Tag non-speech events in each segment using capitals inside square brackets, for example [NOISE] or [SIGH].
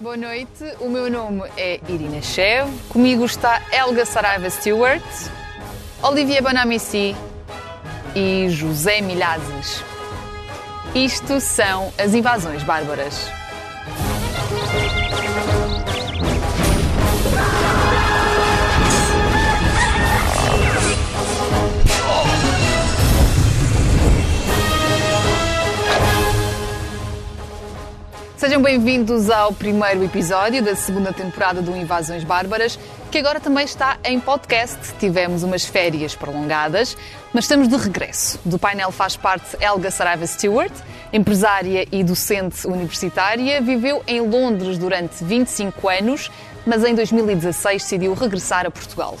Boa noite, o meu nome é Irina Chev, comigo está Helga Saraiva Stewart, Olivia Bonamici e José Milhazes. Isto são as invasões bárbaras. Sejam bem-vindos ao primeiro episódio da segunda temporada do Invasões Bárbaras, que agora também está em podcast. Tivemos umas férias prolongadas, mas estamos de regresso. Do painel faz parte Helga Saraiva Stewart, empresária e docente universitária, viveu em Londres durante 25 anos, mas em 2016 decidiu regressar a Portugal.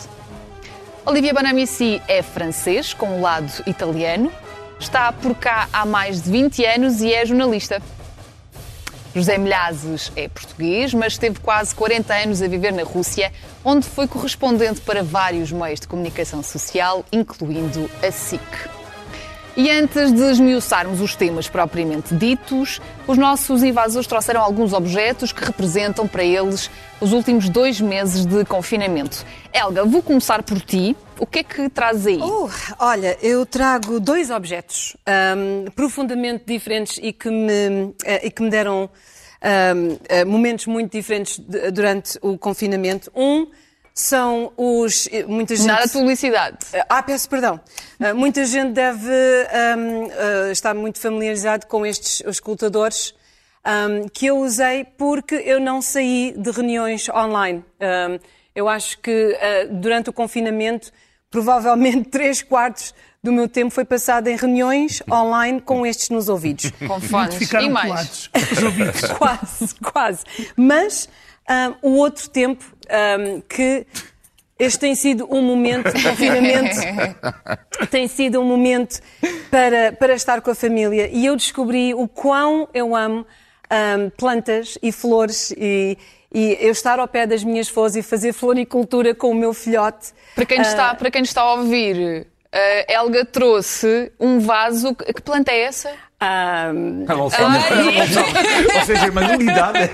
Olivia Bonamici é francês, com um lado italiano, está por cá há mais de 20 anos e é jornalista. José Milhazes é português, mas esteve quase 40 anos a viver na Rússia, onde foi correspondente para vários meios de comunicação social, incluindo a SIC. E antes de esmiuçarmos os temas propriamente ditos, os nossos invasores trouxeram alguns objetos que representam para eles os últimos dois meses de confinamento. Helga, vou começar por ti. O que é que traz aí? Oh, olha, eu trago dois objetos um, profundamente diferentes e que me, uh, e que me deram um, uh, momentos muito diferentes durante o confinamento. Um são os. Muita gente... Nada de publicidade. Ah, peço perdão. Uh, muita gente deve um, uh, estar muito familiarizado com estes escutadores um, que eu usei porque eu não saí de reuniões online. Um, eu acho que uh, durante o confinamento, provavelmente [LAUGHS] três quartos do meu tempo foi passado em reuniões online com estes nos ouvidos. [LAUGHS] Com fones e mais. [LAUGHS] quase, quase. Mas o outro tempo um, que este tem sido um momento de confinamento, [LAUGHS] tem sido um momento para, para estar com a família. E eu descobri o quão eu amo um, plantas e flores e, e eu estar ao pé das minhas flores e fazer floricultura com o meu filhote. Para quem, uh, está, para quem está a ouvir, a Helga trouxe um vaso. Que planta é essa? Um... Sabe. Ou seja, a manualidade.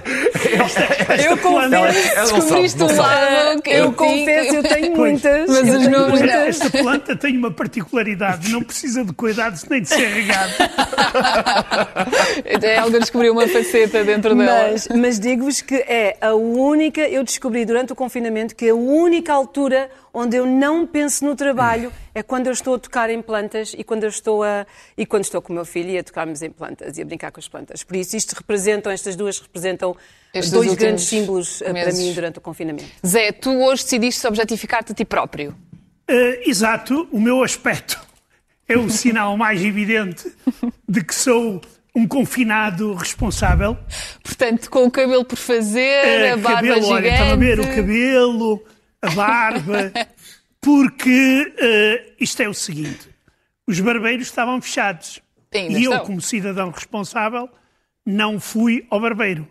Eu confesso, descobriste um lado que eu, confesso, eu tenho muitas. Mas os nomes Esta planta tem uma particularidade, não precisa de cuidados nem de ser regado. A Helga descobriu uma faceta dentro dela. Mas, mas digo-vos que é a única, eu descobri durante o confinamento que a única altura onde eu não penso no trabalho é quando eu estou a tocar em plantas e quando eu estou a e quando estou com o meu filho e a tocarmos em plantas e a brincar com as plantas. Por isso isto representam estas duas representam Estes dois grandes símbolos eh, meses. para mim durante o confinamento. Zé, tu hoje decidiste objetificar-te a ti próprio. Uh, exato, o meu aspecto [LAUGHS] é o sinal mais evidente de que sou um confinado responsável. Portanto, com o cabelo por fazer, uh, a barba cabelo, gigante... Olha, estava a ver o cabelo, a barba, porque uh, isto é o seguinte: os barbeiros estavam fechados. Ainda e estão. eu, como cidadão responsável, não fui ao barbeiro.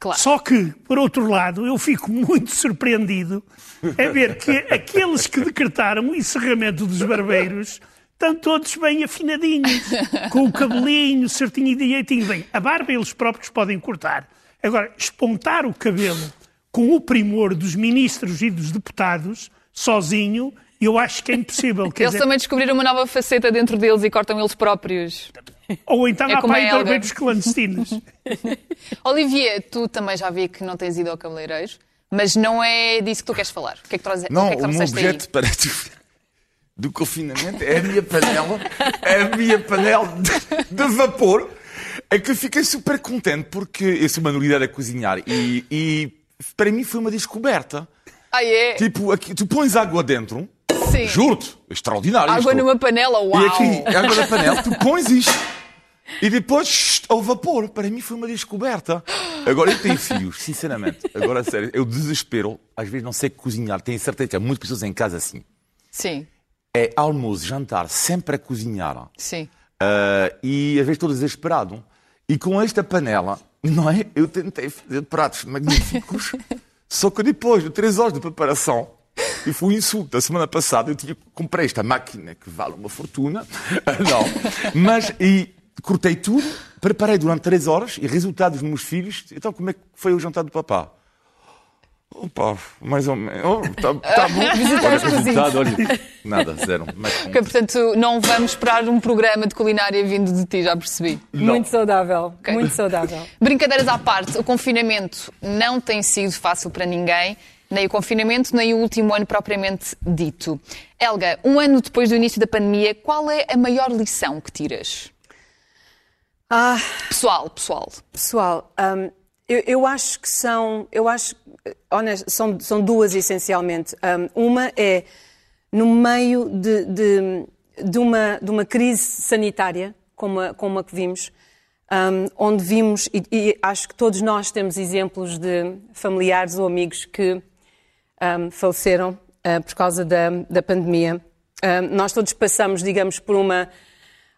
Claro. Só que, por outro lado, eu fico muito surpreendido a ver que aqueles que decretaram o encerramento dos barbeiros estão todos bem afinadinhos, com o cabelinho certinho e direitinho. Bem, a barba eles próprios podem cortar. Agora, espontar o cabelo com o primor dos ministros e dos deputados, sozinho, eu acho que é impossível. Quer eles dizer... também descobriram uma nova faceta dentro deles e cortam eles próprios. Ou então é há pai barbeiros clandestinos. [LAUGHS] Olivier, tu também já vi que não tens ido ao cabeleireiro, mas não é disso que tu queres falar. O que é que trazes Não, o, que é que o meu objeto para do confinamento é a minha panela, é a minha panela de, de vapor. É que eu fiquei super contente porque eu sou uma nulidade a cozinhar e, e para mim foi uma descoberta. Ah, é? Tipo, aqui, tu pões água dentro, Sim. juro-te, extraordinário. Água isto. numa panela, uau! E aqui, água na panela, tu pões isto. E depois, shh, ao vapor. Para mim foi uma descoberta. Agora eu tenho filhos, sinceramente. Agora, sério, eu desespero. Às vezes não sei cozinhar. Tenho certeza que há muitas pessoas em casa assim. Sim, É almoço, jantar, sempre a cozinhar. sim. Ah, e às vezes estou desesperado. E com esta panela, não é? Eu tentei fazer pratos magníficos, [LAUGHS] só que depois de três horas de preparação, e foi um insulto. A semana passada eu tinha, comprei esta máquina que vale uma fortuna. [LAUGHS] Não. Mas, e cortei tudo, preparei durante três horas e resultado dos meus filhos. Então, como é que foi o jantar do papá? Opa, mais ou menos. Oh, tá, tá [LAUGHS] bom. Olha, resultado, olha, nada, zero. [LAUGHS] Mas, Ok, portanto, não vamos esperar um programa de culinária vindo de ti, já percebi. Muito saudável, muito saudável. [LAUGHS] Brincadeiras à parte, o confinamento não tem sido fácil para ninguém, nem o confinamento, nem o último ano propriamente dito. Helga, um ano depois do início da pandemia, qual é a maior lição que tiras? Ah, Pessoal, pessoal. pessoal, hum, eu, eu acho que são, eu acho, honesto, são, são duas essencialmente. Hum, uma é no meio de, de, de uma, de uma crise sanitária, como a, como a que vimos, hum, onde vimos, e, e acho que todos nós temos exemplos de familiares ou amigos que hum, faleceram uh, por causa da, da pandemia. Hum, nós todos passamos, digamos, por uma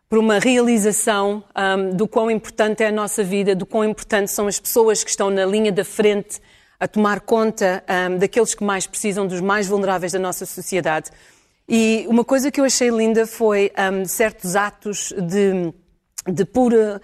por uma realização um, do quão importante é a nossa vida, do quão importante são as pessoas que estão na linha da frente a tomar conta um, daqueles que mais precisam, dos mais vulneráveis da nossa sociedade. E uma coisa que eu achei linda foi um, certos atos de, de, pura,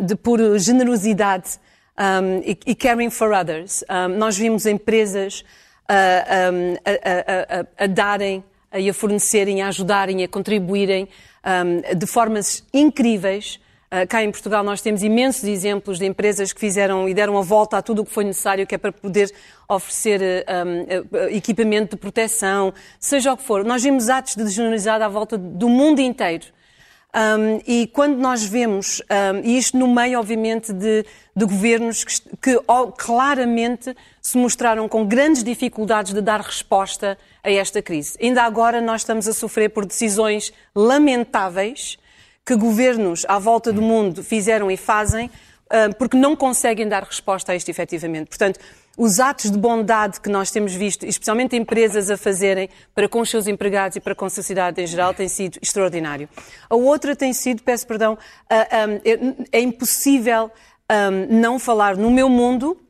um, de pura generosidade um, e, e caring for others. Um, nós vimos empresas a, a- a- a darem e a fornecerem, a ajudarem, a contribuírem um, de formas incríveis. Uh, cá em Portugal nós temos imensos exemplos de empresas que fizeram e deram a volta a tudo o que foi necessário, que é para poder oferecer um, uh, equipamento de proteção, seja o que for. Nós vimos atos de generosidade à volta do mundo inteiro. Um, e quando nós vemos, um, e isto no meio, obviamente, de, de governos que, que, ó, claramente se mostraram com grandes dificuldades de dar resposta a esta crise. Ainda agora nós estamos a sofrer por decisões lamentáveis que governos à volta do mundo fizeram e fazem ah, porque não conseguem dar resposta a isto efetivamente. Portanto, os atos de bondade que nós temos visto, especialmente empresas a fazerem para com os seus empregados e para com a sociedade em geral, tem sido extraordinário. A outra tem sido, peço perdão, ah, ah, é, é impossível não falar no meu mundo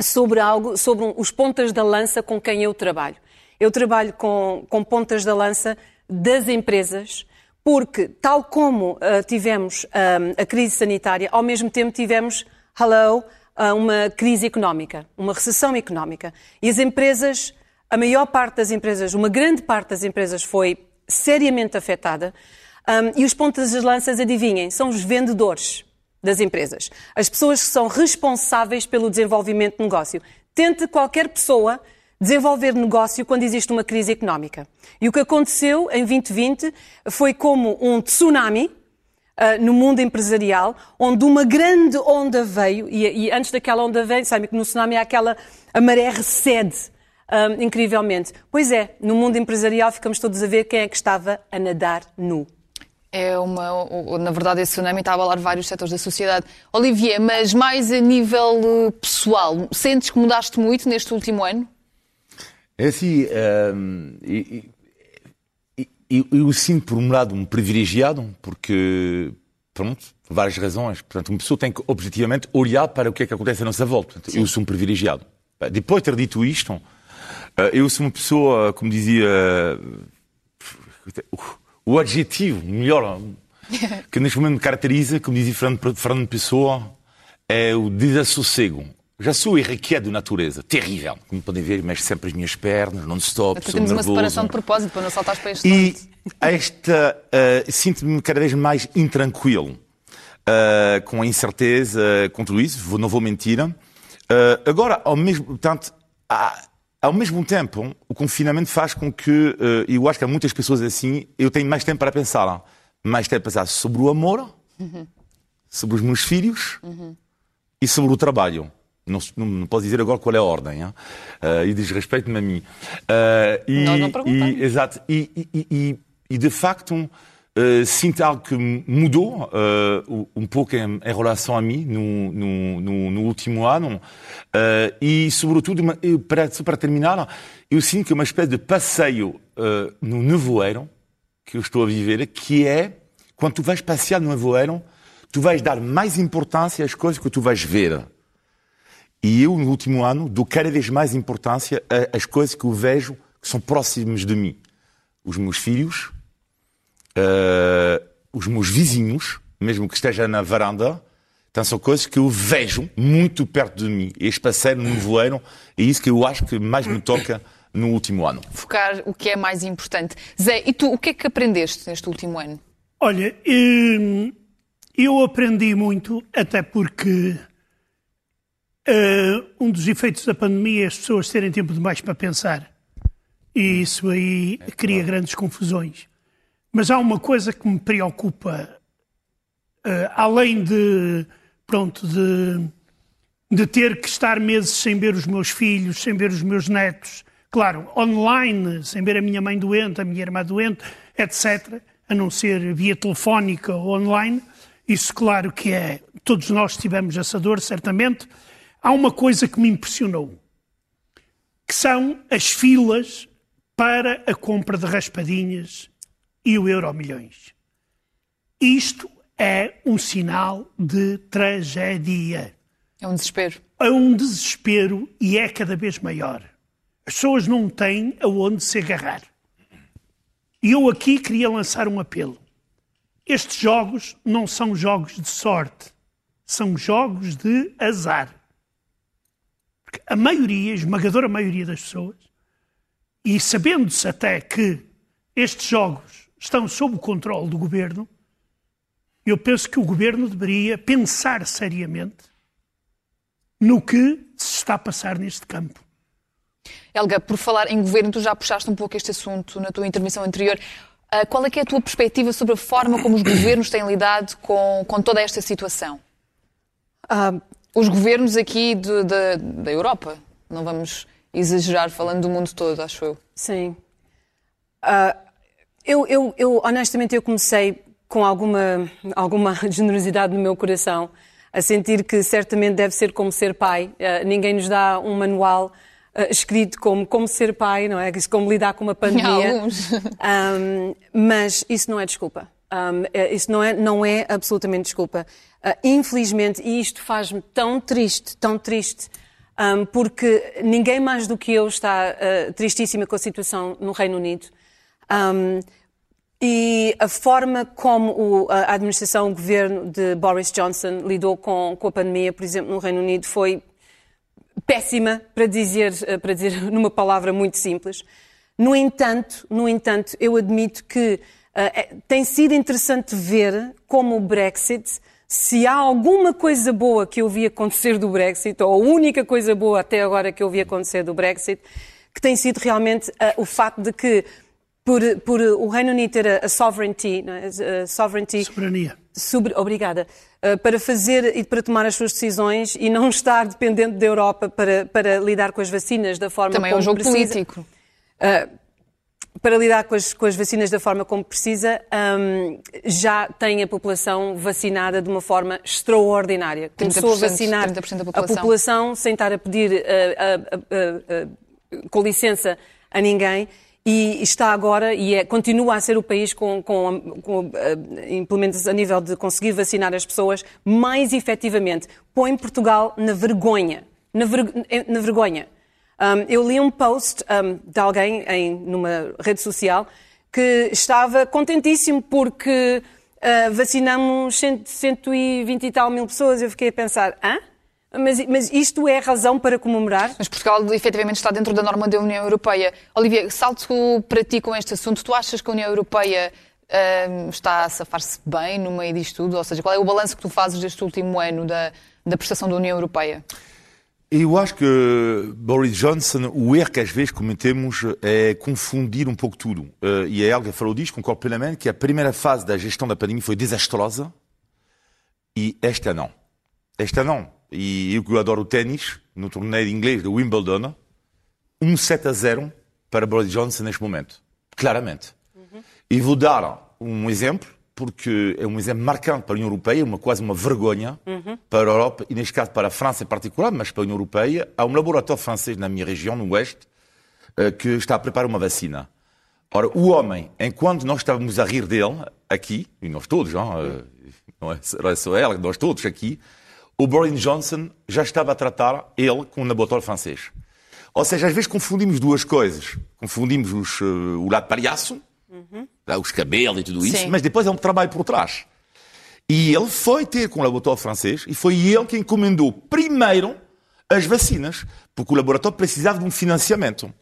sobre algo, sobre os pontas da lança com quem eu trabalho. Eu trabalho com, com pontas da lança das empresas, porque, tal como ah, tivemos ah, a crise sanitária, ao mesmo tempo tivemos, hello, ah, uma crise económica, uma recessão económica. E as empresas, a maior parte das empresas, uma grande parte das empresas foi seriamente afetada. Ah, e os pontas das lanças, adivinhem, são os vendedores das empresas. As pessoas que são responsáveis pelo desenvolvimento de negócio. Tente qualquer pessoa desenvolver negócio quando existe uma crise económica. E o que aconteceu em 2020 foi como um tsunami ah, no mundo empresarial, onde uma grande onda veio, e, e antes daquela onda veio, sabe que no tsunami há aquela, a maré recede ah, incrivelmente. Pois é, no mundo empresarial ficamos todos a ver quem é que estava a nadar nu. É uma, na verdade, esse tsunami está a abalar vários setores da sociedade. Olivier, mas mais a nível eh, pessoal, sentes que mudaste muito neste último ano? É assim, hum, e- e- e- eu sinto por um lado um privilegiado, porque, pronto, por várias razões. Portanto, uma pessoa tem que objetivamente olhar para o que é que acontece à nossa volta. Portanto, eu sou um privilegiado. Depois de ter dito isto, eh, eu sou uma pessoa, como dizia, o- o adjetivo melhor [LAUGHS] que neste momento me caracteriza, como dizia Fernando Pessoa, é o desassossego. Já sou irrequieto de natureza, terrível. Como podem ver, mexo sempre as minhas pernas, non-stop, Até sou temos uma nervoso. separação de propósito para não saltares para este E esta, eh, sinto-me cada vez mais intranquilo, eh, com a incerteza, com tudo isso, vou- não vou mentir. Eh, agora, ao mesmo, portanto, há- ao mesmo tempo, o confinamento faz com que, eu acho que há muitas pessoas assim, eu tenho mais tempo para pensar, mais tempo para pensar sobre o amor, sobre os meus filhos e sobre o trabalho. Não, não, posso dizer agora qual é a ordem, hein? Eh, e diz respeito-me a mim. Eh, e, Nós não perguntamos. e- Exato. E, e- e- de facto, eh, sinto algo que mudou um pouco em, em relação a mim no, no- no- no último ano. E, sobretudo, para, para terminar, eu sinto que é uma espécie de passeio no nevoeiro que eu estou a viver, que é quando tu vais passear no nevoeiro, tu vais dar mais importância às coisas que tu vais ver. E eu, no último ano, dou cada vez mais importância às coisas que eu vejo que são próximas de mim. Os meus filhos, eh, os meus vizinhos, mesmo que esteja na varanda. Então são coisas que eu vejo muito perto de mim. Este passeio no voeiro é isso que eu acho que mais me toca no último ano. Focar o que é mais importante. Zé, e tu, o que é que aprendeste neste último ano? Olha, hum, eu aprendi muito, até porque uh, um dos efeitos da pandemia é as pessoas terem tempo demais para pensar. E isso aí é cria grandes confusões. Mas há uma coisa que me preocupa, uh, além de, pronto, de, de ter que estar meses sem ver os meus filhos, sem ver os meus netos, claro, online, sem ver a minha mãe doente, a minha irmã doente, etc., a não ser via telefónica ou online. Isso, claro, que é. Todos nós tivemos essa dor, certamente. Há uma coisa que me impressionou, que são as filas para a compra de raspadinhas e o euro milhões. Isto é um sinal de tragédia. É um desespero. É um desespero e é cada vez maior. As pessoas não têm aonde se agarrar. E eu aqui queria lançar um apelo. Estes jogos não são jogos de sorte, são jogos de azar. Porque a maioria, a esmagadora maioria das pessoas, e sabendo-se até que estes jogos estão sob o controle do governo, eu penso que o governo deveria pensar seriamente no que se está a passar neste campo. Helga, por falar em governo, tu já puxaste um pouco este assunto na tua intervenção anterior. Uh, qual é que é a tua perspectiva sobre a forma como os governos têm lidado com, com toda esta situação? Uh, os governos aqui de, de, da Europa, não vamos exagerar falando do mundo todo, acho eu. Sim. Uh, eu, eu, eu, honestamente, eu comecei com alguma, alguma [LAUGHS] generosidade no meu coração, a sentir que certamente deve ser como ser pai. Uh, ninguém nos dá um manual uh, escrito como como ser pai, não é? Como lidar com uma [LAUGHS] pandemia. Alguns. Um, mas isso não é desculpa. Um, é, isso não é, não é absolutamente desculpa. Uh, infelizmente, e isto faz-me tão triste, tão triste, um, porque ninguém mais do que eu está uh, tristíssima com a situação no Reino Unido. Um, e a forma como o, a administração, o governo de Boris Johnson lidou com, com a pandemia, por exemplo, no Reino Unido, foi péssima, para dizer, uh, para dizer [LAUGHS] numa palavra muito simples. No entanto, no entanto, eu admito que uh, tem sido interessante ver como o Brexit se há alguma coisa boa que eu vi acontecer do Brexit, ou a única coisa boa até agora que eu vi acontecer do Brexit, que tem sido realmente uh, o facto de que, por, por o Reino Unido ter a, a sovereignty, é? a sovereignty Soberania. Sobre, obrigada, uh, para fazer e para tomar as suas decisões e não estar dependente da Europa para, para lidar com as vacinas da forma Também como é um jogo precisa. político. Uh, para lidar com as, com as, vacinas da forma como precisa, um, já tem a população vacinada de uma forma extraordinária. Começou a vacinar 30% da a população. população sem estar a pedir uh, uh, uh, com licença a ninguém e está agora e é, continua a ser o país com, com, com implementos a nível de conseguir vacinar as pessoas mais efetivamente. Põe Portugal na vergonha. Na, ver, na vergonha. Um, eu li um post um, de alguém em, numa rede social que estava contentíssimo porque uh, vacinamos 120 e tal mil pessoas. Eu fiquei a pensar, hã? Mas, mas, isto é razão para comemorar? Mas Portugal efetivamente está dentro da norma da União Europeia. Olivia, salto para ti com este assunto. Tu achas que a União Europeia está a safar-se bem no meio disto tudo? Ou seja, qual é o balanço que tu fazes deste último ano da, da prestação da União Europeia? Eu acho que Boris Johnson, o erro que às vezes cometemos é confundir um pouco tudo. Uh, e a Helga falou disso, concordo plenamente, que a primeira fase da gestão da pandemia foi desastrosa e esta não. Esta não. E eu que adoro o ténis, no torneio de inglês de Wimbledon, um 7 a 0 para Boris Johnson neste momento. Claramente. Uhum. E vou dar um exemplo porque é um exemplo marcante para a União Europeia, uma, quase uma vergonha uhum. para a Europa, e neste caso para a França em particular, mas para a União Europeia. Há um laboratório francês na minha região, no Oeste, eh, que está a preparar uma vacina. Ora, o homem, enquanto nós estávamos a rir dele, aqui, e nós todos, não, eh, não é só ela, nós todos aqui, o Boris Johnson já estava a tratar ele com um laboratório francês. Ou seja, às vezes confundimos duas coisas. Confundimos os, uh, o lado palhaço, uhum. Os cabelos e tudo isso, Sim. mas depois é um trabalho por trás. E ele foi ter com o laboratório francês e foi ele que encomendou primeiro as vacinas, porque o laboratório precisava de um financiamento.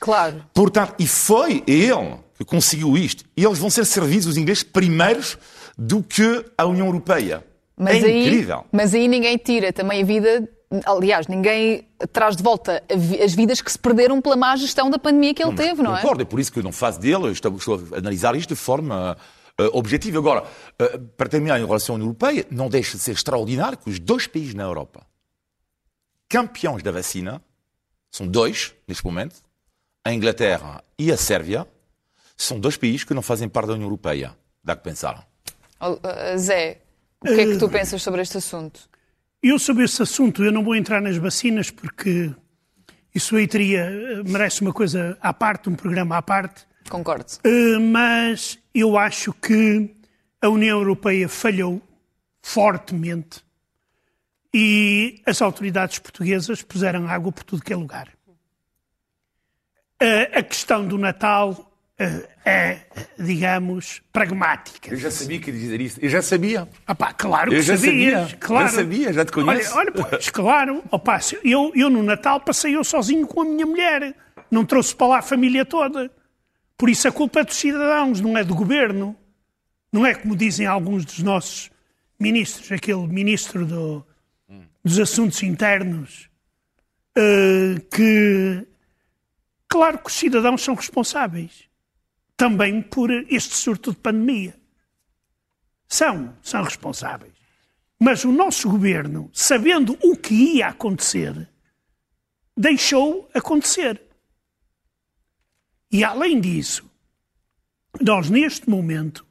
Claro. Portanto, e foi ele que conseguiu isto. E eles vão ser servidos, os ingleses, primeiros do que a União Europeia. Mas é aí, incrível. Mas aí ninguém tira também a vida. Aliás, ninguém traz de volta as vidas que se perderam pela má gestão da pandemia que ele teve, não é? Concordo, é por isso que eu não faço dele, estou, estou a analisar isto de forma eh, objetiva. Agora, eh, para terminar em relação à União Europeia, não deixa de ser extraordinário que os dois países na Europa, campeões da vacina, são dois, neste momento, a Inglaterra e a Sérvia, são dois países que não fazem parte da União Europeia. Dá que pensar. Oh, uh, Zé, o que é que tu pensas sobre este assunto? Eu sobre esse assunto, eu não vou entrar nas vacinas porque isso aí teria, eh, merece uma coisa à parte, um programa à parte, Concordo. Eh, mas eu acho que a União Europeia falhou fortemente e as autoridades portuguesas puseram água por tudo que é lugar. Eh, A questão do Natal é, digamos, pragmática. Eu já sabia que ia dizer isso. Eu já sabia. Ah pá, claro Eu que já sabias, sabia, claro. já sabia, já te conheço. Olha, olha pois, claro. Opa, eu, eu no Natal passei eu sozinho com a minha mulher. Não trouxe para lá a família toda. Por isso a culpa é dos cidadãos, não é do governo. Não é como dizem alguns dos nossos ministros, aquele ministro do- dos Assuntos Internos, eh, que, claro que os cidadãos são responsáveis também por este surto de pandemia. São, são responsáveis. Mas o nosso governo, sabendo o que ia acontecer, deixou acontecer. E além disso, nós neste momento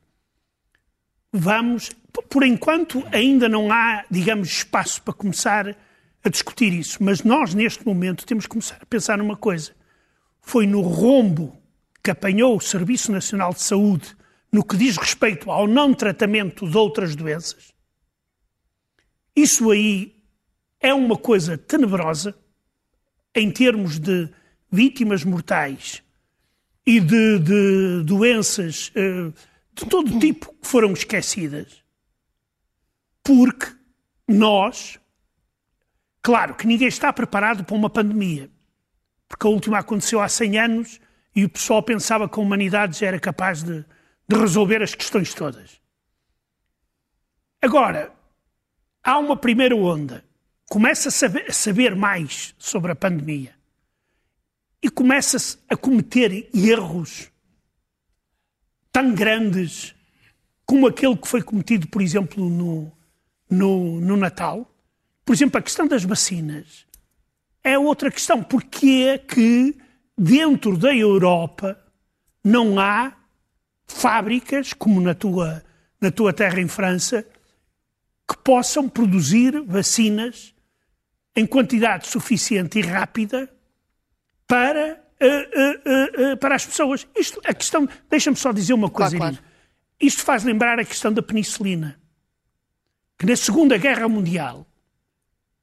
vamos, por enquanto ainda não há, digamos, espaço para começar a discutir isso, mas nós neste momento temos que começar a pensar numa coisa. Foi no rombo que apanhou o Serviço Nacional de Saúde no que diz respeito ao não tratamento de outras doenças. Isso aí é uma coisa tenebrosa em termos de vítimas mortais e de, de doenças eh, de todo tipo que foram esquecidas. Porque nós, claro que ninguém está preparado para uma pandemia, porque a última aconteceu há 100 anos e o pessoal pensava que a humanidade já era capaz de, de resolver as questões todas. Agora, há uma primeira onda, começa a saber, a saber mais sobre a pandemia e começa-se a cometer erros tão grandes como aquele que foi cometido, por exemplo, no, no, no Natal. Por exemplo, a questão das vacinas é outra questão. Porque é que dentro da Europa não há fábricas, como na tua, na tua terra em França, que possam produzir vacinas em quantidade suficiente e rápida para, eh, eh, eh, para as pessoas. Isto, a questão, deixa-me só dizer uma coisa. Claro, Irene. Isto faz lembrar a questão da penicilina. Que na Segunda Guerra Mundial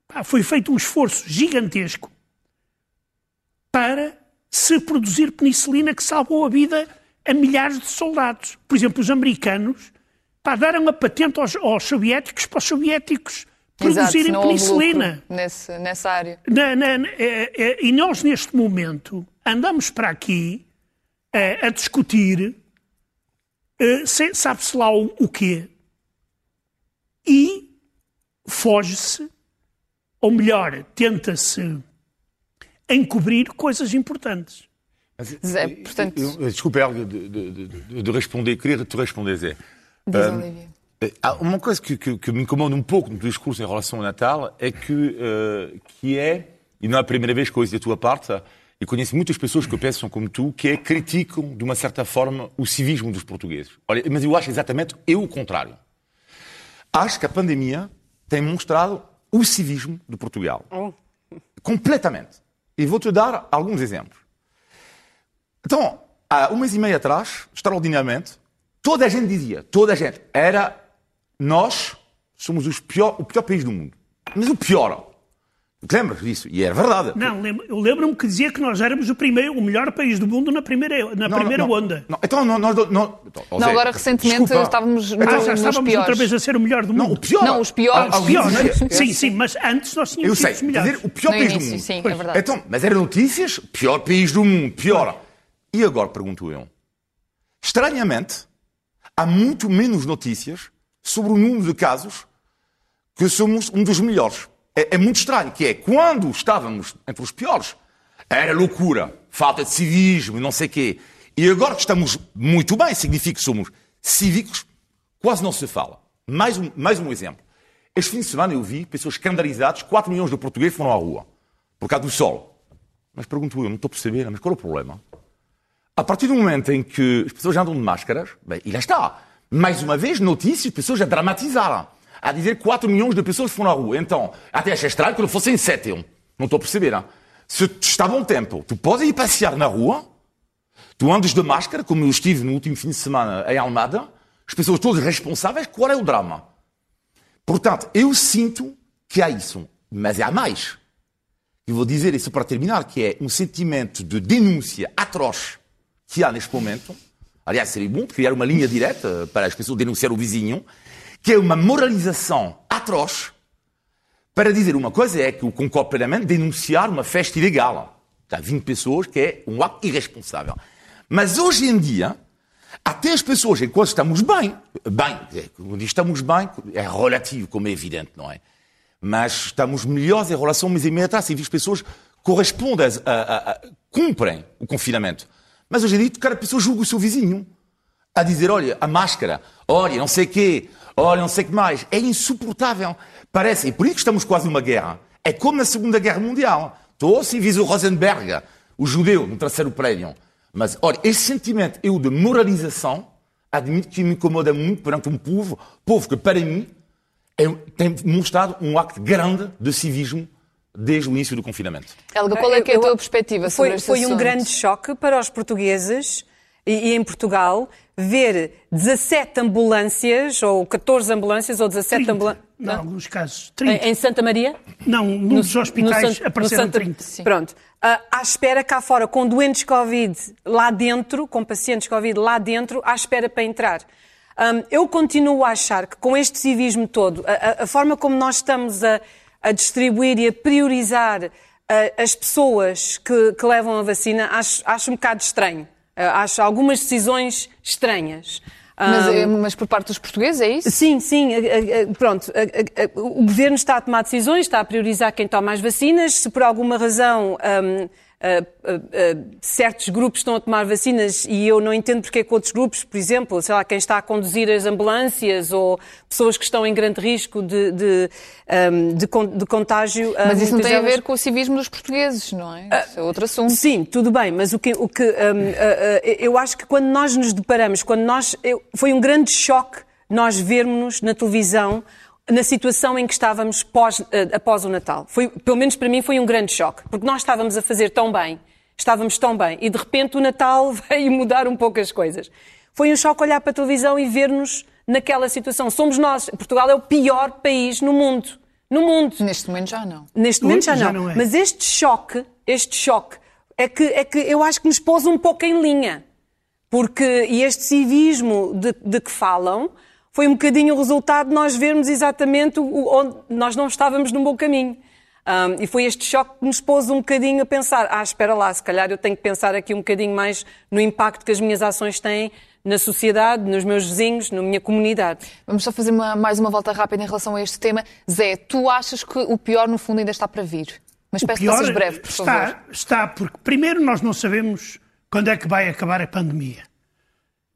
pá, foi feito um esforço gigantesco para se produzir penicilina que salvou a vida a milhares de soldados. Por exemplo, os americanos pá, deram a patente aos, aos soviéticos para os soviéticos produzirem houve penicilina. nesse, nessa área. Na- na- na- é- é- e nós, neste momento, andamos para aqui a discutir, eh, se- sabe-se lá o, o quê, e foge-se, ou melhor, tenta-se encobrir coisas importantes. Mas, Zé, eu- portanto- eu- Desculpa, Helga, de, de- de- de responder. Queria te responder, Zé. Diz, Olivia. Eh, Há uma coisa que, que- que me incomoda um pouco no teu discurso em relação ao Natal é que, eh, que é, e não é a primeira vez que ouço da tua parte, e conheço muitas pessoas que pensam como tu, que é criticam, de uma certa forma, o civismo dos portugueses. Olha, mas eu acho exatamente eu o contrário. Acho que a pandemia tem mostrado o civismo de Portugal. Completamente. E vou-te dar alguns exemplos. Então, há um mês e meio atrás, extraordinariamente, toda a gente dizia, toda a gente, era nós somos os pior, o pior país do mundo. Mas o pior. Lembras disso? E é verdade. Não, lembro- eu lembro-me que dizia que nós éramos o, primeiro, o melhor país do mundo na primeira, na Não, primeira não, não. onda. Não, então, não, nós não, então, Não, agora recentemente desculpa. estávamos no- Ah, já nos estávamos outra piores. vez a ser o melhor do mundo. Não, o pior. Não, os piores. Ah, Os piores, né? Sim, sim, mas antes nós Eu tínhamos sei, sido os melhores. dizer, o pior No país início, do mundo. sim, é verdade. Então, mas era notícias, pior país do mundo, pior. E agora, pergunto eu, estranhamente, há muito menos notícias sobre o número de casos que somos um dos melhores. É, é muito estranho, que é, quando estávamos entre os piores, era loucura, falta de civismo, não sei o quê. E agora que estamos muito bem, significa que somos cívicos, quase não se fala. Mais um, mais um exemplo. Este fim de semana eu vi pessoas escandalizadas, 4 milhões de portugueses foram à rua, por causa do sol. Mas pergunto eu, não estou a perceber, mas qual é o problema? A partir do momento em que as pessoas andam de máscaras, bem, e lá está. Mais uma vez, notícias, pessoas a dramatizarem. A dizer que 4 milhões de pessoas foram à rua. Então, até achei estranho que não fossem 7. eu. Não estou a perceber. hein? Se está bom tempo, tu podes ir passear na rua, tu andas de máscara, como eu estive no último fim de semana em Almada, as pessoas todas responsáveis, qual é o drama? Portanto, eu sinto que há isso. Mas há mais. Eu vou dizer isso para terminar, que é um sentimento de denúncia atroz que há neste momento. Aliás, seria bom criar uma linha direta para as pessoas denunciar o vizinho, que é uma moralização atroz para dizer uma coisa é que eu concordo plenamente denunciar uma festa ilegal. Há 20 pessoas que é um ato irresponsável. Mas hoje em dia, até as pessoas, enquanto estamos bem, bem, é, quando estamos bem, é relativo, como é evidente, não é? Mas estamos melhores em relação a mês e meio. E as pessoas correspondem, a, a, a, cumprem o confinamento. Mas hoje em dia, cada pessoa julga o seu vizinho. A dizer, olha, a máscara, olha, não sei o quê, olha, não sei o que mais. É insuportável. Parece, e por isso que estamos quase numa guerra. É como na Segunda Guerra Mundial. Estou se visa o Rosenberg, o judeu, no terceiro prédio. Mas, olha, esse sentimento eu de moralização, admito que me incomoda muito perante um povo, povo que, para mim, é, tem mostrado um acto grande de civismo desde o início do confinamento. Helga, qual é, que é a Eu- tua perspectiva sobre Foi, este foi um grande choque para os portugueses e, e em Portugal ver 17 ambulâncias, ou 14 ambulâncias, ou 17 30, ambulâncias. Em alguns casos, 30. Em, Santa Maria? Não, num dos hospitais Sant- apareceram Santa- 30. Pronto. Ah, à espera cá fora, com doentes Covid lá dentro, com pacientes Covid lá dentro, à espera para entrar. Ahm, eu continuo a achar que com este civismo todo, a, a- a forma como nós estamos a, a distribuir e a priorizar ah, as pessoas que, que levam a vacina, acho, acho um bocado estranho. Ah, acho algumas decisões estranhas. Mas, eh, mas por parte dos portugueses, é isso? Sim, sim. a- Pronto, o governo está a tomar decisões, está a priorizar quem toma as vacinas. Se por alguma razão a- a- certos grupos estão a tomar vacinas e eu não entendo porque é que outros grupos, por exemplo, sei lá, quem está a conduzir as ambulâncias ou pessoas que estão em grande risco de, de, hum, de con- de contágio. Mas isso não tem a ver com o civismo dos portugueses, não é? Isso é outro assunto. Sim, tudo bem, mas o que, o que ah, eu acho que quando nós nos deparamos, quando nós. eu- foi um grande choque nós vermos-nos na televisão na situação em que estávamos pós, ah, após o Natal. Foi, pelo menos para mim foi um grande choque, porque nós estávamos a fazer tão bem, estávamos tão bem, e de repente o Natal [LAUGHS] veio mudar um pouco as coisas. Foi um choque olhar para a televisão e ver-nos naquela situação. Somos nós. Portugal é o pior país no mundo. No mundo. Neste momento já não. Neste momento já, Já não. não é. Mas este choque, este choque, é que, é que eu acho que nos pôs um pouco em linha. Porque, e este civismo de, de que falam, foi um bocadinho o resultado de nós vermos exatamente o- onde nós não estávamos no bom caminho. Ahm, e foi este choque que nos pôs um bocadinho a pensar, ah, espera lá, se calhar eu tenho que pensar aqui um bocadinho mais no impacto que as minhas ações têm na sociedade, nos meus vizinhos, na minha comunidade. Vamos só fazer uma- mais uma volta rápida em relação a este tema. Zé, tu achas que o pior no fundo ainda está para vir? Mas O peço que pior sejas breve, por favor. está, está, porque primeiro nós não sabemos quando é que vai acabar a pandemia.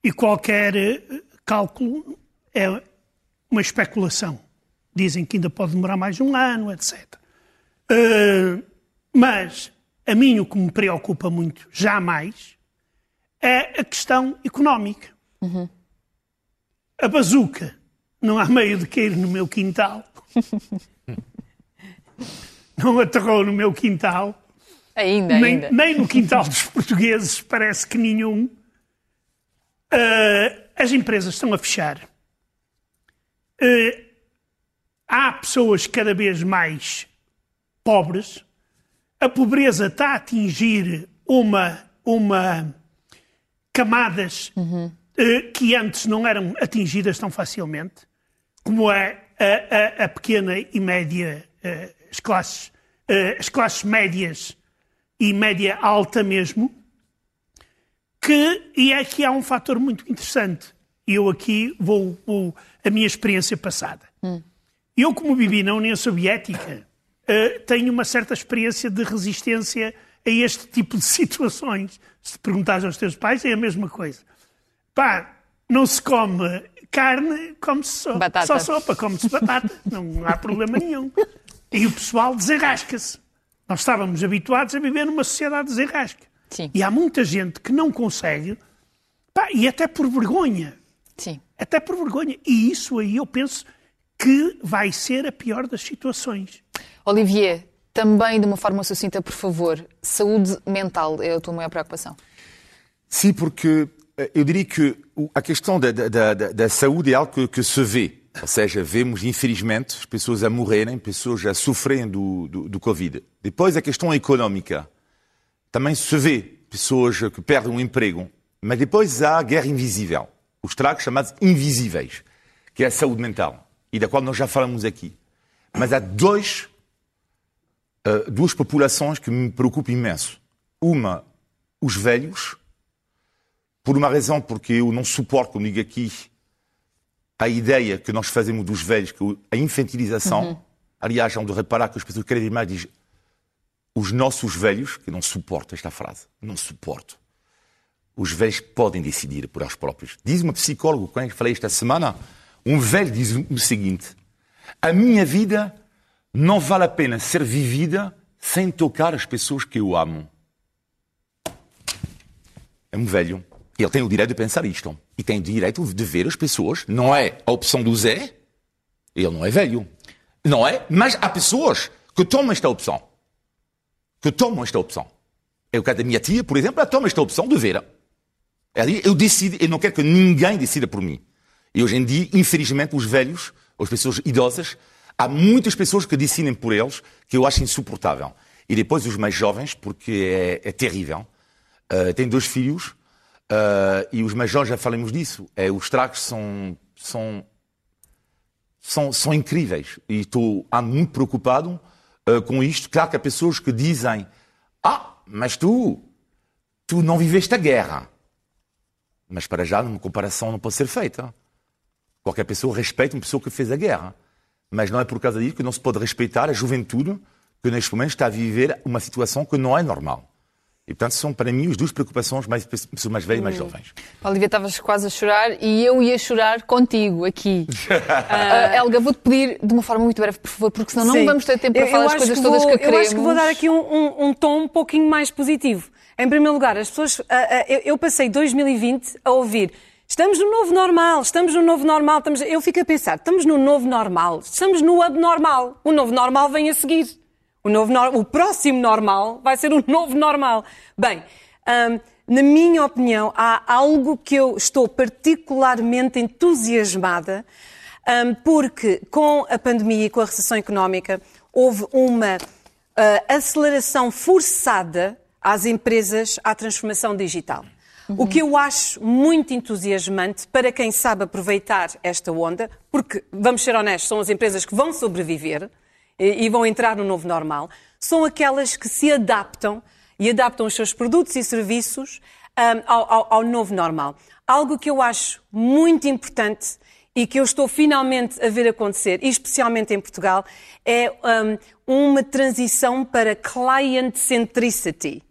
E qualquer eh, cálculo é uma especulação. Dizem que ainda pode demorar mais um ano, etc. Eh, mas a mim o que me preocupa muito, jamais, é a questão económica. A bazuca não há meio de cair no meu quintal. [LAUGHS] não aterrou no meu quintal. Ainda, Nem, ainda. nem no quintal dos [LAUGHS] portugueses, parece que nenhum. Ah, as empresas estão a fechar. Ah, há pessoas cada vez mais pobres, a pobreza está a atingir uma, uma camadas eh, que antes não eram atingidas tão facilmente, como é a, a, a pequena e média, eh, as, classes, eh, as classes médias e média alta mesmo, que, e é que há um fator muito interessante. Eu aqui vou, vou a minha experiência passada. Eu, como vivi na União Soviética, eh, tenho uma certa experiência de resistência a este tipo de [LAUGHS] situações. Se perguntares aos teus pais, é a mesma coisa. Pá, não se come carne, come-se só, Batata. só sopa, come-se batata. Não há problema nenhum. E o pessoal desenrasca-se. Nós estávamos habituados a viver numa sociedade de desenrasca. Sim. E há muita gente que não consegue, pá, e até por vergonha. Sim. Até por vergonha. E isso aí eu penso que vai ser a pior das situações. Olivier, também de uma forma sucinta, por favor, saúde mental é a tua maior preocupação. Sim, porque eh, eu diria que a questão da, da- da- da- da saúde é algo que, que se vê. Ou seja, vemos, infelizmente, as pessoas a morrerem, pessoas a sofrerem do, do, do Covid. Depois, a questão económica. Também se vê pessoas que perdem o emprego. Mas depois há a guerra invisível. Os tragos chamados invisíveis, que é a saúde mental. E da qual nós já falamos aqui. Mas há dois uh, duas populações que me preocupam imenso. Uma, os velhos, por uma razão, porque eu não suporto, como digo aqui, a ideia que nós fazemos dos velhos, que a infantilização. Aliás, há de reparar que as pessoas querem mais dizem os nossos velhos, que não suporto esta frase, não suporto. Os velhos podem decidir por eles próprios. Diz uma psicóloga, quando eu falei esta semana, um velho diz o seguinte: a minha vida não vale a pena ser vivida sem tocar as pessoas que eu amo. É um velho. Ele tem o direito de pensar isto. E tem o direito de ver as pessoas. Não é a opção do Zé. Ele não é velho. Não é? Mas há pessoas que tomam esta opção. Que tomam esta opção. É o caso da minha tia, por exemplo, ela toma esta opção de ver. Diz, eu decido, eu não quero que ninguém decida por mim. E hoje em dia, infelizmente, os velhos, as pessoas idosas, há muitas pessoas que decidem por eles que eu acho insuportável. E depois os mais jovens, porque é, é terrível. Uh, tenho dois filhos uh, e os mais jovens já falamos disso. É, os tragos são, são, são, são incríveis. E estou muito preocupado uh, com isto. Claro que há pessoas que dizem: Ah, mas tu, tu não viveste a guerra. Mas para já, uma comparação não pode ser feita. Qualquer pessoa respeita uma pessoa que fez a guerra. Mas não é por causa disso que não se pode respeitar a juventude que neste momento está a viver uma situação que não é normal. E, portanto, são para mim as duas preocupações, mais pessoas mais velhas e mais jovens. Olivia, estavas quase a chorar e eu ia chorar contigo aqui. [LAUGHS] Ah, Helga, vou-te pedir de uma forma muito breve, por favor, porque senão não Sim. vamos ter tempo para Eu- falar eu as coisas que todas vou- que queremos. Eu acho que vou dar aqui um, um- um tom um pouquinho mais positivo. Em primeiro lugar, as pessoas. ah, ah, eu, passei 2020 a ouvir. Estamos no novo normal, estamos no novo normal. Estamos... Eu fico a pensar, estamos no novo normal, estamos no abnormal. O novo normal vem a seguir. O, novo nor- o próximo normal vai ser o novo normal. Bem, na minha opinião, há algo que eu estou particularmente entusiasmada, porque com a pandemia e com a recessão económica houve uma ah, aceleração forçada às empresas à transformação digital. O que eu acho muito entusiasmante para quem sabe aproveitar esta onda, porque, vamos ser honestos, são as empresas que vão sobreviver e e vão entrar no novo normal, são aquelas que se adaptam e adaptam os seus produtos e serviços ahm, ao, ao- ao novo normal. Algo que eu acho muito importante e que eu estou finalmente a ver acontecer, especialmente em Portugal, é ahm, uma transição para client centricity.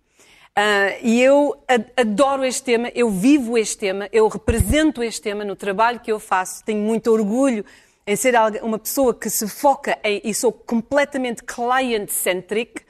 Ah, e eu adoro este tema, eu vivo este tema, eu represento este tema no trabalho que eu faço, tenho muito orgulho em ser uma pessoa que se foca em, e sou completamente client-centric.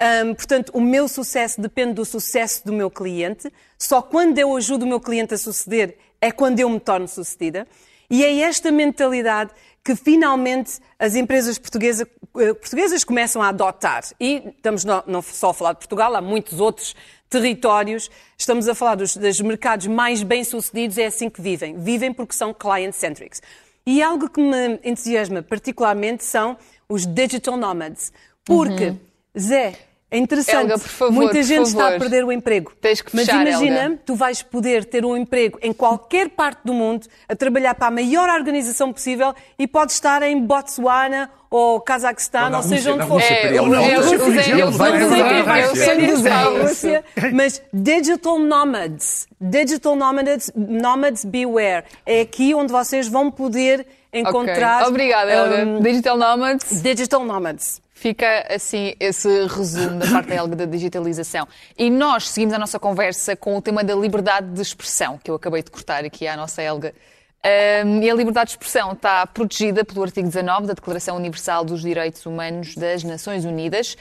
Ahm, portanto, o meu sucesso depende do sucesso do meu cliente. Só quando eu ajudo o meu cliente a suceder é quando eu me torno sucedida. E é esta mentalidade que finalmente as empresas portuguesa- eh, portuguesas começam a adotar. E estamos no- não só a falar de Portugal, há muitos outros territórios. Estamos a falar dos, dos mercados mais bem-sucedidos, é assim que vivem. Vivem porque são client-centrics. E algo que me entusiasma particularmente são os digital nomads. Porque, Zé, é interessante. Helga, por favor, Muita por gente está a favor. perder o emprego. Tens que Mas fechar, imagina, Helga. tu vais poder ter um emprego em qualquer parte do mundo, a trabalhar para a maior organização possível e podes estar em Botswana ou Cazaquistão, Ou seja onde for. É, Rússia. Rússia, mas digital nomads, digital nomads, nomads beware. É aqui onde vocês vão poder encontrar. Ok. Obrigada, Helga. um, Digital Nomads. digital nomads. Fica assim esse resumo da parte da Helga da digitalização. E nós seguimos a nossa conversa com o tema da liberdade de expressão, que eu acabei de cortar aqui à nossa Helga. Ahm, e a liberdade de expressão está protegida pelo artigo 19 da Declaração Universal dos Direitos Humanos das Nações Unidas.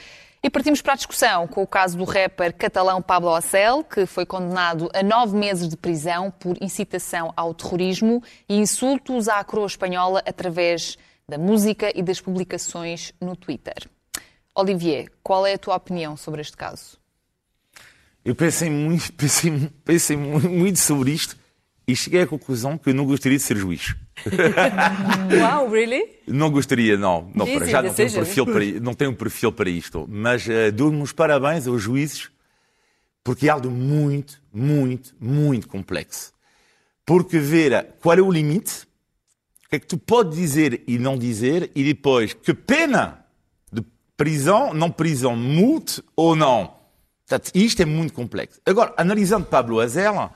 E partimos para a discussão com o caso do rapper catalão Pablo Ocel, que foi condenado a nove meses de prisão por incitação ao terrorismo e insultos à coroa espanhola através da música e das publicações no Twitter. Olivier, qual é a tua opinião sobre este caso? Eu pensei muito, [LAUGHS] pensei, pensei mu- muito sobre isto e cheguei à conclusão que eu não gostaria de ser juiz. [LAUGHS] Wow, really? Não gostaria, não. não Easy para já não tenho, decision. perfil para, não tenho perfil para isto. Mas uh, dou-me os parabéns aos juízes porque é algo muito, muito, muito complexo. Porque ver qual é o limite, o que é que tu podes dizer e não dizer, e depois que pena de prisão, não prisão, multa ou não. Portanto, isto é muito complexo. Agora, analisando Pablo Azela,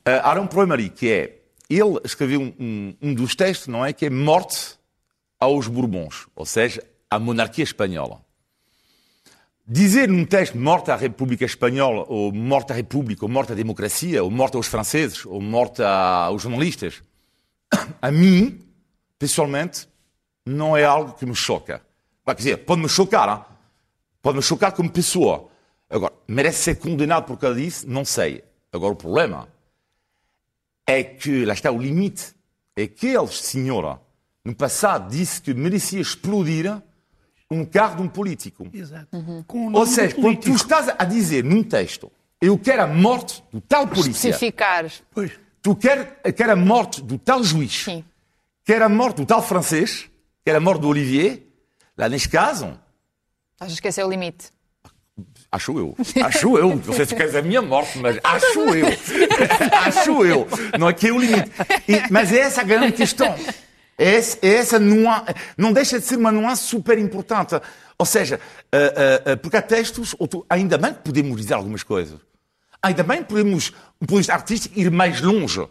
Uh, há um problema ali, que é, ele escreveu um, um- dos textos, não é, que é morte aos Bourbons, ou seja, à monarquia espanhola. Dizer num texto morte à República Espanhola, ou morte à República, ou morte à democracia, ou morte aos franceses, ou morte aos jornalistas, [COUGHS] a mim, pessoalmente, não é algo que me choca. Quer dizer, pode-me chocar, pode-me chocar como pessoa. Agora, merece ser condenado por causa disso? Não sei. Agora, o problema é que, lá está o limite, é que ele, senhora, no passado disse que merecia explodir um carro de um político. Exato. O Ou seja, do quando tu estás a dizer num texto, eu quero a morte do tal polícia, Especificar. Pois. tu quer, quer a morte do tal juiz, Sim. quer a morte do tal francês, quer a morte do Olivier, lá neste caso, que esse é o limite? Acho eu. Acho eu. Não sei se queres a minha morte, mas acho eu. [LAUGHS] acho eu. Não é que é o limite. E- mas é essa a grande questão. É essa, é essa nuance, não deixa de ser uma nuance super importante. Ou seja, ah, ah, porque há textos, ainda bem que podemos dizer algumas coisas. Ainda bem que podemos, do ponto artístico, ir mais longe.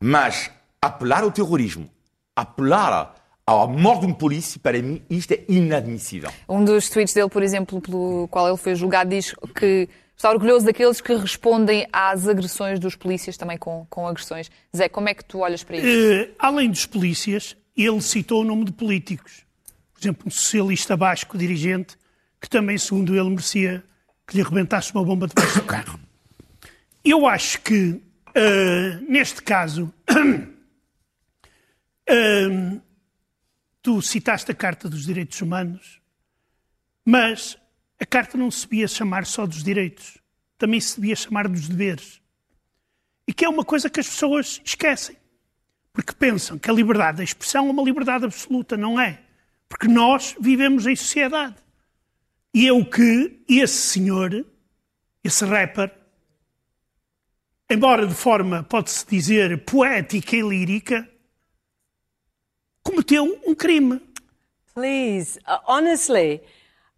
Mas apelar ao terrorismo, apelar à morte de um polícia, para mim, isto é inadmissível. Um dos tweets dele, por exemplo, pelo qual ele foi julgado, diz que está orgulhoso daqueles que respondem às agressões dos polícias também com, com agressões. Zé, como é que tu olhas para isto? Eh, além dos polícias, ele citou o nome de políticos. Por exemplo, um socialista basco dirigente, que também, segundo ele, merecia que lhe arrebentasse uma bomba debaixo do carro. Eu acho que, eh, neste caso, [COUGHS] eh, tu citaste a Carta dos Direitos Humanos, mas a Carta não se devia chamar só dos direitos, também se devia chamar dos deveres. E que é uma coisa que as pessoas esquecem. Porque pensam que a liberdade da expressão é uma liberdade absoluta. Não é. Porque nós vivemos em sociedade. E é o que esse senhor, esse rapper, embora de forma, pode-se dizer, poética e lírica, cometeu um crime. Please, uh, honestly,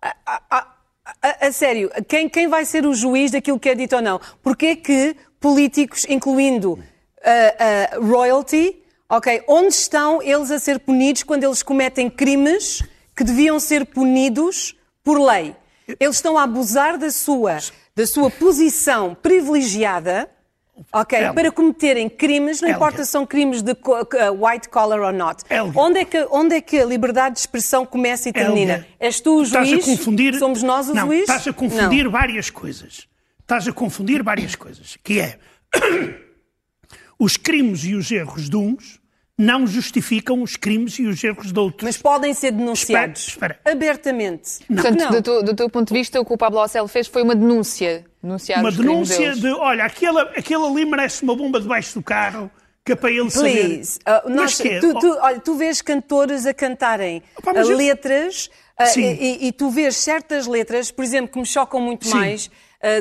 a, a- a- a- sério, quem, quem vai ser o juiz daquilo que é dito ou não? Porquê que políticos, incluindo uh, uh, royalty, ok, onde estão eles a ser punidos quando eles cometem crimes que deviam ser punidos por lei? Eles estão a abusar da sua, da sua posição privilegiada, ok, para cometerem crimes, não importa se são crimes de uh, white collar or not. Onde é, que, onde é que a liberdade de expressão começa e termina? És tu o estás juiz? a confundir... Somos nós o não, juiz? Estás a confundir várias coisas. Estás a confundir várias coisas. Que é... [COUGHS] os crimes e os erros de uns não justificam os crimes e os erros de outros. Mas podem ser denunciados Espera, espera. abertamente. Portanto, não. do, teu, do teu ponto de vista, o que o Pablo Ocel fez foi uma denúncia. Denunciar uma denúncia de, olha, aquele, aquele ali merece uma bomba debaixo do carro, que é para ele Please. saber. Uh, nós- é? tu, tu- olha, tu vês cantores a cantarem Opa, uh, eu- letras Ah, Sim. e, e tu vês certas letras, por exemplo, que me chocam muito Sim. mais,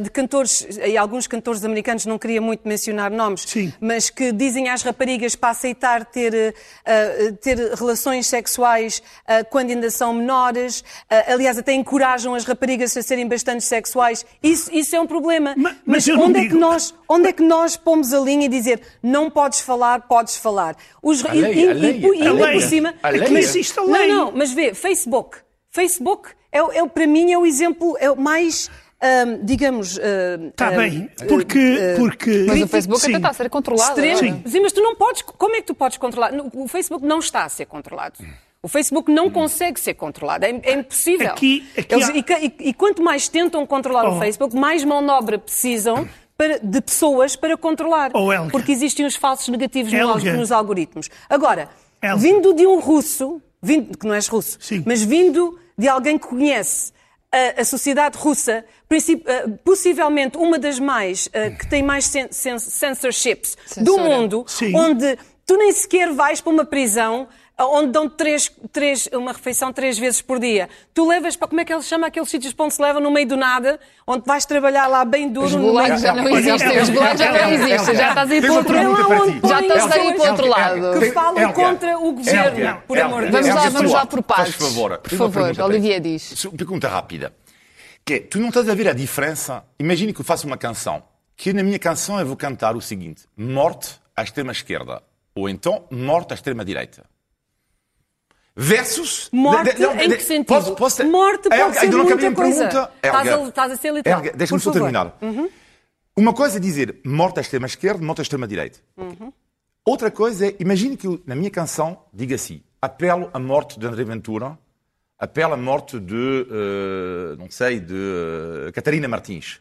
de cantores, e alguns cantores americanos, não queria muito mencionar nomes, Sim. mas que dizem às raparigas para aceitar ter, ah, ter relações sexuais ah, quando ainda são menores. Ah, aliás, até encorajam as raparigas a serem bastante sexuais. Isso, isso é um problema. Ma- mas eu não onde, é que nós, onde é que nós pomos a linha e dizer não podes falar, podes falar? Os, A lei, e, e- a lei, e- e a ainda por cima. A lei. Aqui mas- existe a não, lei. não, mas vê, Facebook. Facebook é, é para mim é o exemplo é o mais, ahm, digamos. Está Está Tá bem, porque... porque Mas o Facebook Sim. até está a ser controlado. Extremo. agora. Sim. mas tu não podes. Como é que tu podes controlar? O Facebook não está a ser controlado. O Facebook não consegue ser controlado. É, é impossível. Aqui- aqui Eles- há- e, e- e quanto mais tentam controlar Oh. o Facebook, mais mão nobre precisam para- de pessoas para controlar. Oh. Porque existem os falsos negativos nos algoritmos. Agora, Helga. vindo de um russo, vindo, que não és russo, Sim. mas vindo de alguém que conhece a, a sociedade russa, eh, possivelmente uma das mais, eh, que tem mais cen- cen- censorships do mundo, Sim. onde tu nem sequer vais para uma prisão onde dão três, três, uma refeição três vezes por dia. Tu levas para, como é que ele chama aqueles sítios para onde se leva no meio do nada, onde vais trabalhar lá bem duro. Os gulags já não existem. Os já não existem. Já estás a ir para outro É para ti. põe Já estás a ir pessoas para outro lado. que falam contra o governo, por amor de Helga, Vamos Deus. lá, vamos lá por partes. Faz favor. Por favor, para Olivier diz. Pergunta rápida. Que tu não estás a ver a diferença? Imagine que eu faço uma canção. Que na minha canção eu vou cantar o seguinte: morte à extrema esquerda. Ou então morte à extrema direita. Versus. Morte de- de- em que sentido? Posso, posso... Morte pode Helga, ser ainda não muita coisa. pergunta. Estás Helga, a- estás a ser literal. Helga, deixa-me só terminar. Uma coisa é dizer morte à extrema esquerda, morte à extrema direita. Outra coisa é, imagine que eu, na minha canção diga assim: apelo à morte de André Ventura, apelo à morte de, eh, não sei, de eh, Catarina Martins.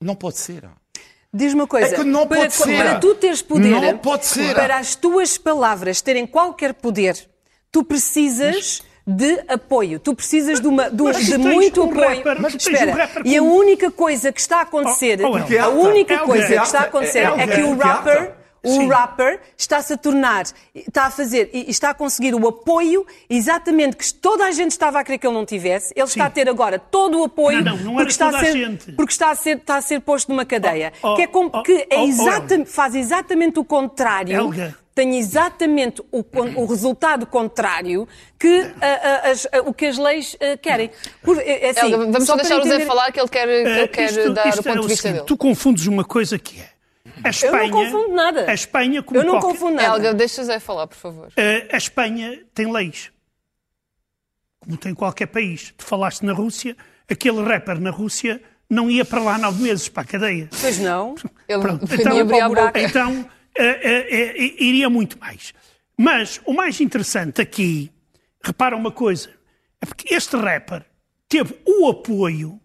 Não pode ser. Diz-me uma coisa. É que não para, pode ser. Para tu teres poder, Não pode ser. para as tuas palavras terem qualquer poder, tu precisas de apoio. Tu precisas de, uma, de, de muito um apoio. rapper- mas Espera, um rapper e a com- única coisa que está a acontecer, Oh, oh, Helga. a única Helga. coisa que está a acontecer Helga. é que o rapper o Sim. rapper está-se a tornar, está a fazer e está a conseguir o apoio exatamente que toda a gente estava a querer que ele não tivesse. Ele está a ter agora todo o apoio Não, não, não porque, está a ser, gente. porque está a ser, está a ser posto numa cadeia. Oh, oh, que é como oh, que é oh, oh, exata- faz exatamente o contrário. Helga. Tem exatamente o, o resultado contrário que ah, ah, as- ah, o que as leis querem. Por- é, assim, vamos só deixar o Zé entender- falar que ele quer, que ele Eh, quer isto- dar isto o ponto é de vista seguinte, dele. Tu confundes uma coisa que é. A Eu Espanha, não confundo nada. A Espanha, como Eu não qualquer- confundo nada. Helga, deixa o Zé falar, por favor. Eh, a Espanha tem leis. Como tem qualquer país. Tu falaste na Rússia, aquele rapper na Rússia não ia para lá nove meses, para a cadeia. Pois não. Ele Pronto, então- a. Então, eh, eh, eh, iria muito mais. Mas o mais interessante aqui, repara uma coisa, é porque este rapper teve o apoio,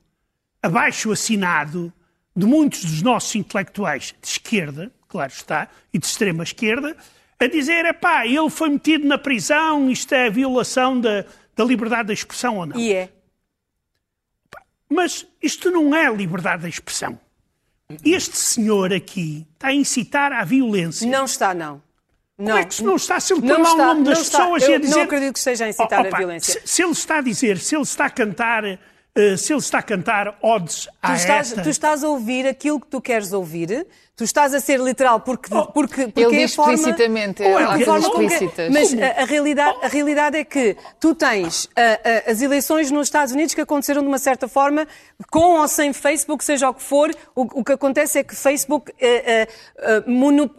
abaixo assinado, de muitos dos nossos intelectuais de esquerda, claro está, e de extrema esquerda, a dizer, epá, ele foi metido na prisão, isto é violação da, da liberdade da expressão ou não. E é. Mas isto não é liberdade da expressão. Este senhor aqui está a incitar à violência. Não está, não. Não. Como é que se não está? Se ele põe Não lá o nome das não está. pessoas e a dizer... não acredito que esteja a incitar a opa, violência. Se, se ele está a dizer, se ele está a cantar, eh, se ele está a cantar odes à Tu estás, ETA... tu estás a ouvir aquilo que tu queres ouvir, tu estás a ser literal porque, porque, porque Ele é a diz forma, explicitamente, Ou a como que- explícitas. Mas a, a realidade, a realidade é que tu tens ah, ah, as eleições nos Estados Unidos que aconteceram de uma certa forma, com ou sem Facebook, seja o que for, o, o que acontece é que Facebook ah, ah, ah, mono-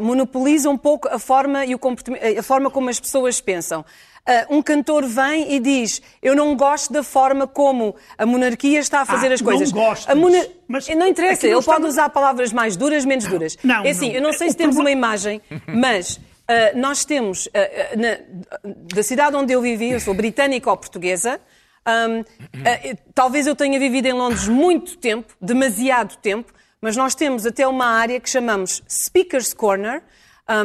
monopoliza um pouco a forma, e o comportamento- a forma como as pessoas pensam. Ah, um cantor vem e diz: Eu não gosto da forma como a monarquia está a fazer Ah, as coisas. não gostas, A mona- mas não interessa, ele está- pode usar palavras mais duras, menos duras. não, é assim, não. eu não sei O se temos problema- uma imagem, mas ah, nós temos, ah, ah, na- da cidade onde eu vivi, eu sou britânica ou portuguesa, ah, talvez eu tenha vivido em Londres muito tempo, demasiado tempo, mas nós temos até uma área que chamamos Speaker's Corner.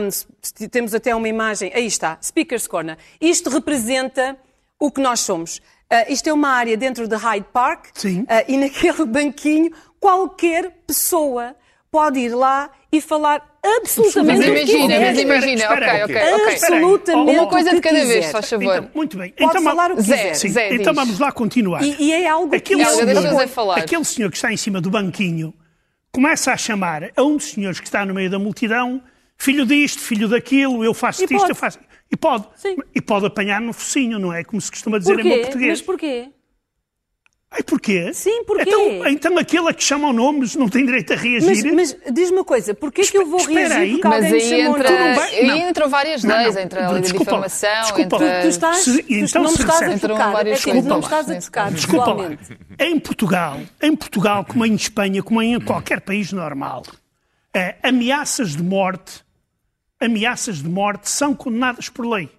S- temos até uma imagem, aí está, Speaker's Corner. Isto representa o que nós somos. Ah, isto é uma área dentro de Hyde Park Sim. ah, e naquele [LAUGHS] banquinho qualquer pessoa pode ir lá e falar absolutamente Mas o que imagina, quiser. mas imagina, Espera, ok, espera, ok, ok. Absolutamente Uma coisa de que cada vez, faz favor. Então, muito bem. Pode então, falar o que Zé, quiser. Sim, Zé, então diz. vamos lá continuar. E, e é algo que Aquele o senhor, Zé falar. aquele senhor que está em cima do banquinho começa a chamar a um dos senhores que está no meio da multidão filho disto, filho daquilo, eu faço E isto, eu faço. E pode. Sim. E pode apanhar no focinho, não é? Como se costuma dizer em bom Porquê? português. Mas porquê? Ai, porquê? Sim, porquê? Então, então aquele a que chamam nomes não tem direito a Mas, reagir? mas diz-me uma coisa, porquê que eu vou Espera reagir aí. porque Mas alguém me aí chamou entra, aí não. entram várias Não, leis, não, entra a lei da desculpa lá, difamação, desculpa entra... Tu estás, Se- tu então não me se estás a tocar, várias é que não me estás a tocar. Desculpa lá. Em Portugal, em Portugal, como em Espanha, como em qualquer país normal, eh, ameaças de morte, ameaças de morte são condenadas por lei.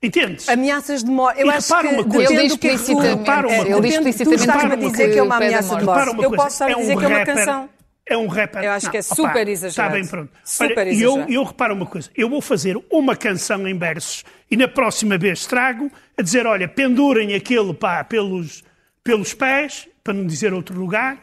Entendes? Ameaças de morte. Eu E acho que uma coisa. Ele diz é explicitamente, repara uma é, coisa. ele explicitamente Tu estás-me a dizer que é uma ameaça de morte. Eu coisa, posso estar a dizer que é uma canção. É um rapper. Eu acho que é Não, super opa, exagerado. Está bem pronto. Super Olha, e eu, eu reparo uma coisa. Eu vou fazer uma canção em versos e na próxima vez trago a dizer, olha, pendurem aquele pá, pelos, pelos pés, para não dizer outro lugar,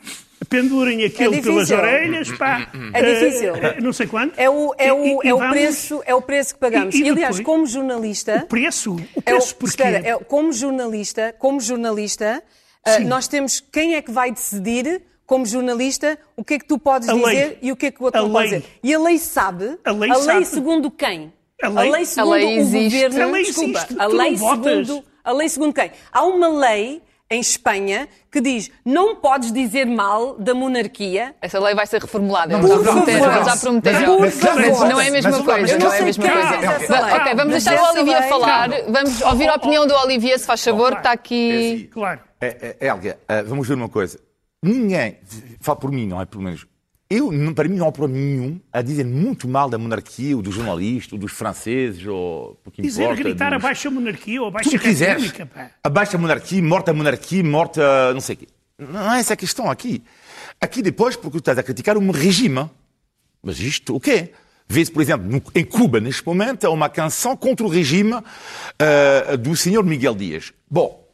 pendurem aquele pelas difícil. orelhas, pá. É difícil. eh, eh, não sei quanto. É o, é o, E- e é o, preço, é o preço que pagamos. E- E, e aliás, depois- como jornalista. O preço? O É o, preço porquê? espera, é, como jornalista, como jornalista, Sim. nós temos quem é que vai decidir, como jornalista, o que é que tu podes A lei. dizer e o que é que o outro A não pode lei. dizer. E a lei sabe. A lei sabe. segundo quem? A lei- segundo A lei o governo. A lei desculpa, a lei não votas. segundo. A lei segundo quem? Há uma lei em Espanha que diz não podes dizer mal da monarquia. Essa lei vai ser reformulada. Não, já prometeram, já prometeram. Mas-. Mas não é a mesma coisa. não é a mesma coisa. Ok, vamos deixar o Olivia falar. Vamos ouvir a opinião do Olivia, se faz favor, que está É aqui. assim. Claro. É, é, Helga, eh, vamos ver uma coisa. Ninguém, fala por mim, não é pelo menos. Eu, para mim, não há problema nenhum a dizer muito mal da monarquia, ou dos jornalistas, ou dos franceses, ou o que Dizer, importa. gritar dos... abaixo a monarquia ou abaixo a quiseres. república, pá. Abaixo a monarquia, morta a monarquia, morta não sei o quê. Não é essa a questão aqui. Aqui depois, porque tu estás a criticar um regime. Mas isto, o quê? Vê-se, por exemplo, no- em Cuba, neste momento, há uma canção contra o regime ah, do senhor Miguel Dias. Bom,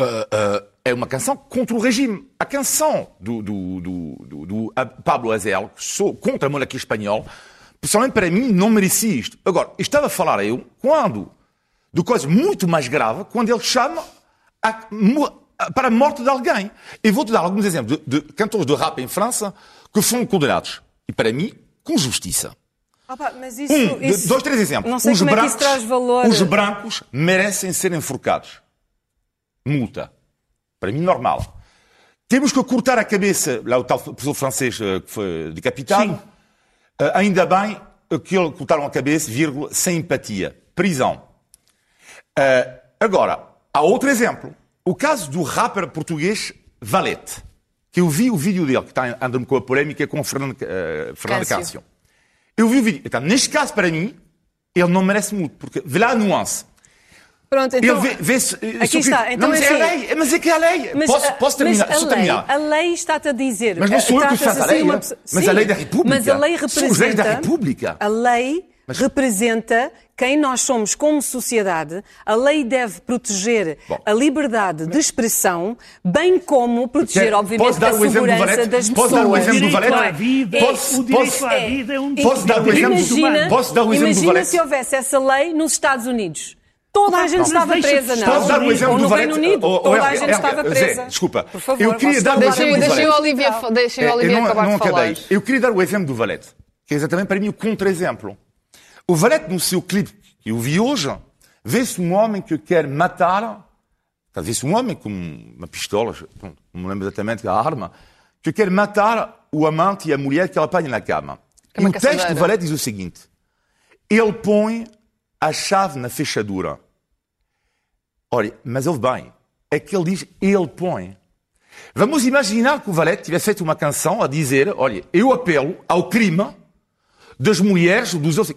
ah, ah, é uma canção contra o regime. A canção do, do, do, do- Pablo sou contra a monarquia espanhola, pessoalmente para mim não merecia isto. Agora, estava a falar eu quando, de coisa muito mais grave, quando ele chama a para a morte de alguém. Eu vou-te dar alguns exemplos de, de cantores de rap em França que foram condenados. E para mim, com justiça. Opa, mas isso, Um, isso- dois, três exemplos. Não sei os como brancos, é que isso traz valor. Os brancos merecem ser enforcados. Multa. Para mim, normal. Temos que cortar a cabeça, lá o tal professor francês eh, que foi decapitado. Sim. Eh, ainda bem que ele cortaram a cabeça, vírgula, sem empatia. Prisão. Eh, agora, há outro exemplo. O caso do rapper português Valete. Que eu vi o vídeo dele, que está andando com a polémica com o Fernando, eh, Fernando Câncio. Câncio. Eu vi o vídeo. Então, neste caso, para mim, ele não merece muito, porque vê lá a nuance. Pronto, Ele então, vê, vê-se. aqui está. Então não, mas é é a assim. lei. Mas é que é a lei. Mas, posso, ah, posso terminar? mas a lei, terminar. A lei está-te a dizer. Mas não sou eu que faço a assim lei, uma pessoa- Mas Sim, a lei da República. Mas a lei São representa. os leis da República. A lei Mas- representa quem nós somos como sociedade. A lei deve proteger Bom. a liberdade de expressão, bem como proteger, obviamente, posso a do segurança das Posso pessoas. dar o exemplo do Valete? Posso- posso- É. Posso dar o exemplo- Imagina, humano. Posso dar o exemplo do imagina se houvesse essa lei nos Estados Unidos. Toda a gente Não. estava deixa- presa, não? Posso dar o exemplo Ou do? Reino Unido, Oh, toda a Helga, gente Helga, estava Zé, presa. desculpa. Por favor, Eu queria dar o falar? exemplo Deixem, do deixem o. Olivia, o É, acabar não de falar. acabei. Eu queria dar o exemplo do Valete, que é exatamente para mim o contra-exemplo. O Valete, no seu clipe que eu vi hoje, vê-se um homem que quer matar, vê-se um homem com uma pistola, não me lembro exatamente a arma, que quer matar o amante e a mulher que ele apanha na cama. É E o texto do Valete diz o seguinte: ele põe a chave na fechadura. Olha, mas ouve bem, é que ele diz ele põe. Vamos imaginar que o Valete tivesse feito uma canção a dizer: olha, eu apelo ao crime das mulheres, dos.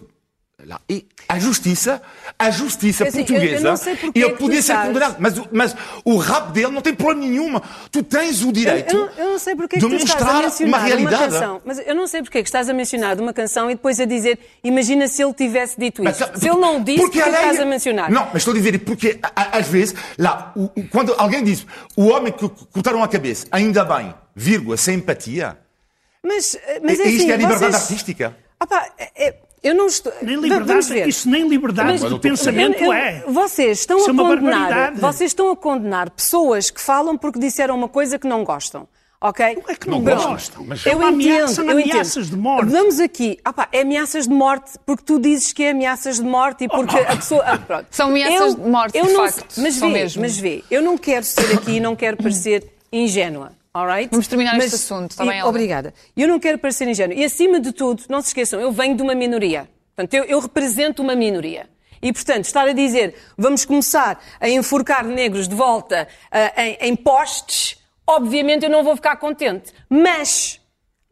Lá, E a justiça, a justiça assim, eu- eu portuguesa, porque ele é podia ser condenado, mas, o- mas o rap dele não tem problema nenhum. Tu tens o direito Eu, eu não sei porque é que de a mostrar uma realidade. canção. Mas eu não sei porque é que estás a mencionar uma canção e depois a dizer, imagina se ele tivesse dito Mas, isso. se ele não disse, porque é que estás a mencionar? Não, mas estou a dizer, porque a- a- às vezes, lá, o- o- quando alguém diz o homem que cortaram a cabeça, ainda bem, vírgula, sem empatia, Mas, mas é Isto assim, é liberdade vocês... artística. Pá, é- é- eu não estou. Nem liberdade, ver. isso nem liberdade Mas- de eu- pensamento Eu- eu- é. Vocês estão Isso a é uma condenar. barbaridade. Vocês estão a condenar pessoas que falam porque disseram uma coisa que não gostam. Ok? Não é que não Pronto. gostam, mas eu é entendo, são eu ameaças entendo. de morte. Vamos aqui. Ah pá, é ameaças de morte porque tu dizes que é ameaças de morte e porque a pessoa. ah, pronto. São ameaças de morte, eu de não, facto, Mas vê, mesmo. mas vê, eu não quero ser aqui, não quero parecer ingênua. Alright? Vamos terminar Mas- este assunto, está e- bem, Helga? Obrigada. Eu não quero parecer ingênua. E acima de tudo, não se esqueçam, eu venho de uma minoria. Portanto, eu, eu represento uma minoria. E, portanto, estar a dizer vamos começar a enforcar negros de volta ah, em, em postes, obviamente eu não vou ficar contente. Mas,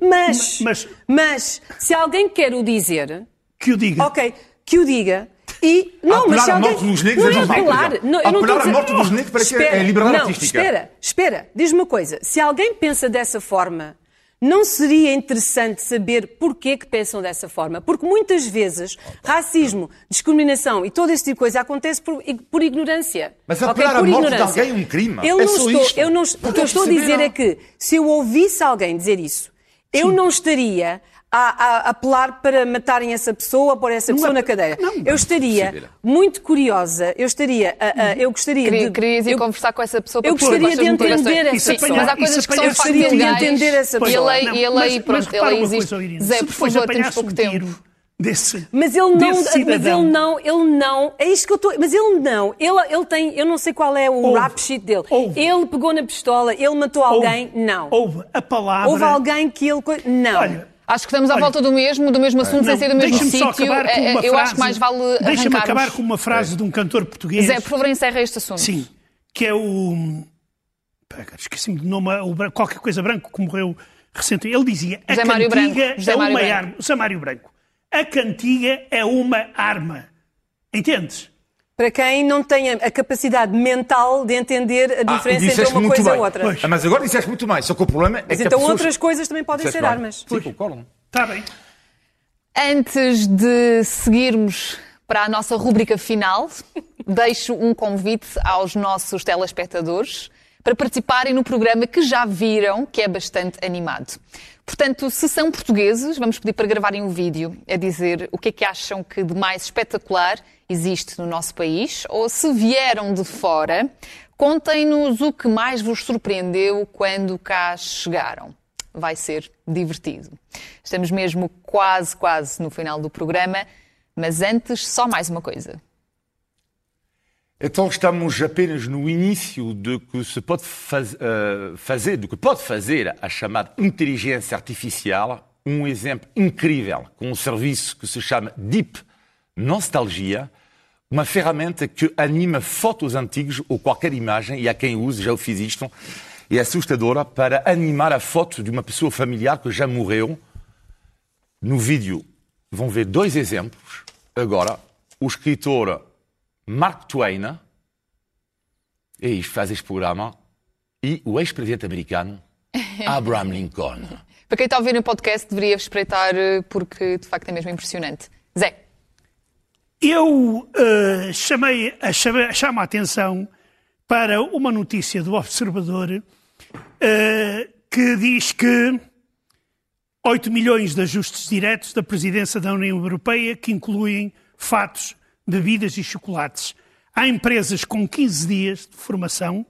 mas, Mas- mas, se alguém quer o dizer, Que o diga. ok, que o diga. E, não, mas se à alguém... morte dos negros não é normal, apelar. Não, eu não Apelar a à morte dos negros parece que é Espera, liberdade não, artística. Espera, espera, diz-me uma coisa. Se alguém pensa dessa forma, não seria interessante saber porquê que pensam dessa forma? Porque muitas vezes racismo, discriminação e todo esse tipo de coisa acontece por, por ignorância. Mas apelar à Por morte de ignorância. alguém é um crime. Eu É não estou, isto. eu não, o que eu estou a a dizer não. é que se eu ouvisse alguém dizer isso, eu não estaria a, a apelar para matarem essa pessoa ou pôr essa pessoa é- na cadeira. não, eu estaria muito curiosa, eu estaria, a- a- eu gostaria Queria, de... querias ir eu- conversar com essa pessoa para eu gostaria de entender essa pessoa. mas há coisas que são eu gostaria de entender essa e pessoa. lei, Não, e a mas- lei mas pronto, a repara uma existe. coisa, Zé, se por favor, temos pouco um tempo. Desse, Mas ele não, desse mas ele não, ele não, é isto que eu estou, mas ele não, ele, ele tem, eu não sei qual é o Houve. rap sheet dele. Houve. Ele pegou na pistola, ele matou alguém, não. Houve a palavra. Houve alguém que ele, não. Olha, Acho que estamos à Olha, volta do mesmo, do mesmo assunto, sem ser do mesmo deixa-me só sítio. acabar com Eh, uma Eu frase, acho que mais vale Deixa-me acabar com uma frase de um cantor português. Zé, por favor, encerra este assunto. Sim, que é o. Esqueci-me do nome, o qualquer coisa branco que morreu recentemente. Ele dizia: a José cantiga Branco. É uma Branco. arma. José Mário Branco. A cantiga é uma arma. Entendes? Para quem não tem a- capacidade mental de entender a Ah, diferença e entre uma coisa bem. e outra. Pois. Ah, Mas agora disseste muito mais, só que o problema é Mas que então pessoa... outras coisas também podem Disseste ser bem. armas. Sim, concordo. Está bem. Antes de seguirmos para a nossa rúbrica final, [LAUGHS] deixo um convite aos nossos telespectadores para participarem no programa que já viram, que é bastante animado. Portanto, se são portugueses, vamos pedir para gravarem um vídeo a dizer o que é que acham que de mais espetacular existe no nosso país, ou se vieram de fora, contem-nos o que mais vos surpreendeu quando cá chegaram vai ser divertido. Estamos mesmo quase, quase no final do programa, mas antes, só mais uma coisa. Então estamos apenas no início do que se pode faz, eh, fazer, do que pode fazer a chamada inteligência artificial. Um exemplo incrível com um serviço que se chama Deep Nostalgia, uma ferramenta que anima fotos antigas ou qualquer imagem, e há quem use, já o fiz isto, é assustadora para animar a foto de uma pessoa familiar que já morreu. No vídeo vão ver dois exemplos. Agora, o escritor Mark Twain, é isto que faz este programa, e o ex-presidente americano [LAUGHS] Abraham Lincoln. Para quem está a ouvir no podcast, deveria espreitar, eh, porque de facto é mesmo impressionante. Zé, Eu eh, chamei, a, chame- chamo a atenção para uma notícia do Observador eh, que diz que 8 milhões de ajustes diretos da presidência da União Europeia que incluem fatos, bebidas e chocolates. Há empresas com 15 dias de formação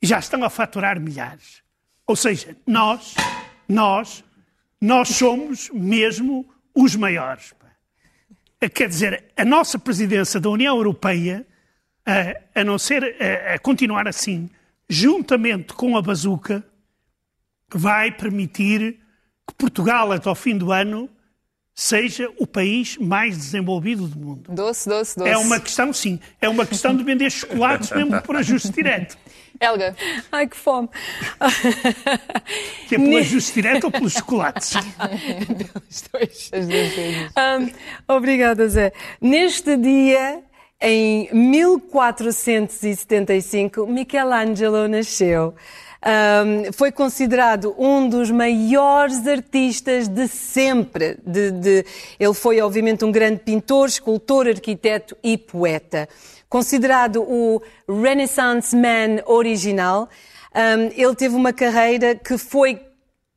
e já estão a faturar milhares. Ou seja, nós, nós, nós somos mesmo os maiores. pá. Quer dizer, a nossa presidência da União Europeia, a, a não ser a, a continuar assim, juntamente com a bazuca, vai permitir que Portugal, até ao fim do ano, seja o país mais desenvolvido do mundo. doce, doce, doce. É uma questão, sim, é uma questão de vender chocolates mesmo por ajuste direto. Helga, Ai, que fome. Que é pelo ajuste direto ou pelos chocolates. [LAUGHS] os dois. As duas coisas. Hum, obrigada, Zé. Neste dia, em 1475, Michelangelo nasceu. Hum, foi considerado um dos maiores artistas de sempre. De- de- ele foi, obviamente, um grande pintor, escultor, arquiteto e poeta. Considerado o Renaissance Man original, hum, ele teve uma carreira que foi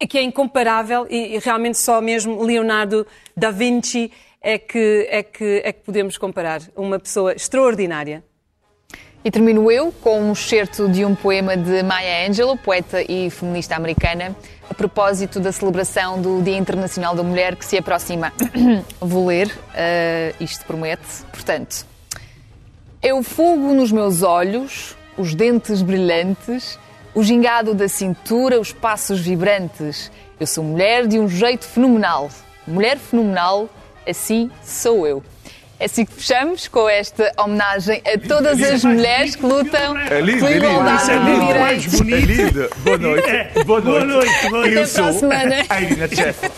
que é incomparável e, e realmente só mesmo Leonardo da Vinci é que, é que, é que podemos comparar. Uma pessoa extraordinária. E termino eu com um excerto de um poema de Maya Angelou, poeta e feminista americana, a propósito da celebração do Dia Internacional da Mulher que se aproxima. [COUGHS] Vou ler, uh, isto promete. Portanto, o fogo nos meus olhos, os dentes brilhantes, o gingado da cintura, os passos vibrantes. Eu sou mulher de um jeito fenomenal. Mulher fenomenal, assim sou eu. É assim que fechamos com esta homenagem a todas as mulheres que lutam É lindo, pela é lindo. igualdade é de direitos. bonito. É lindo. Boa noite. Boa noite. Boa Eu noite. sou Até para a semana. Irina Tchefa.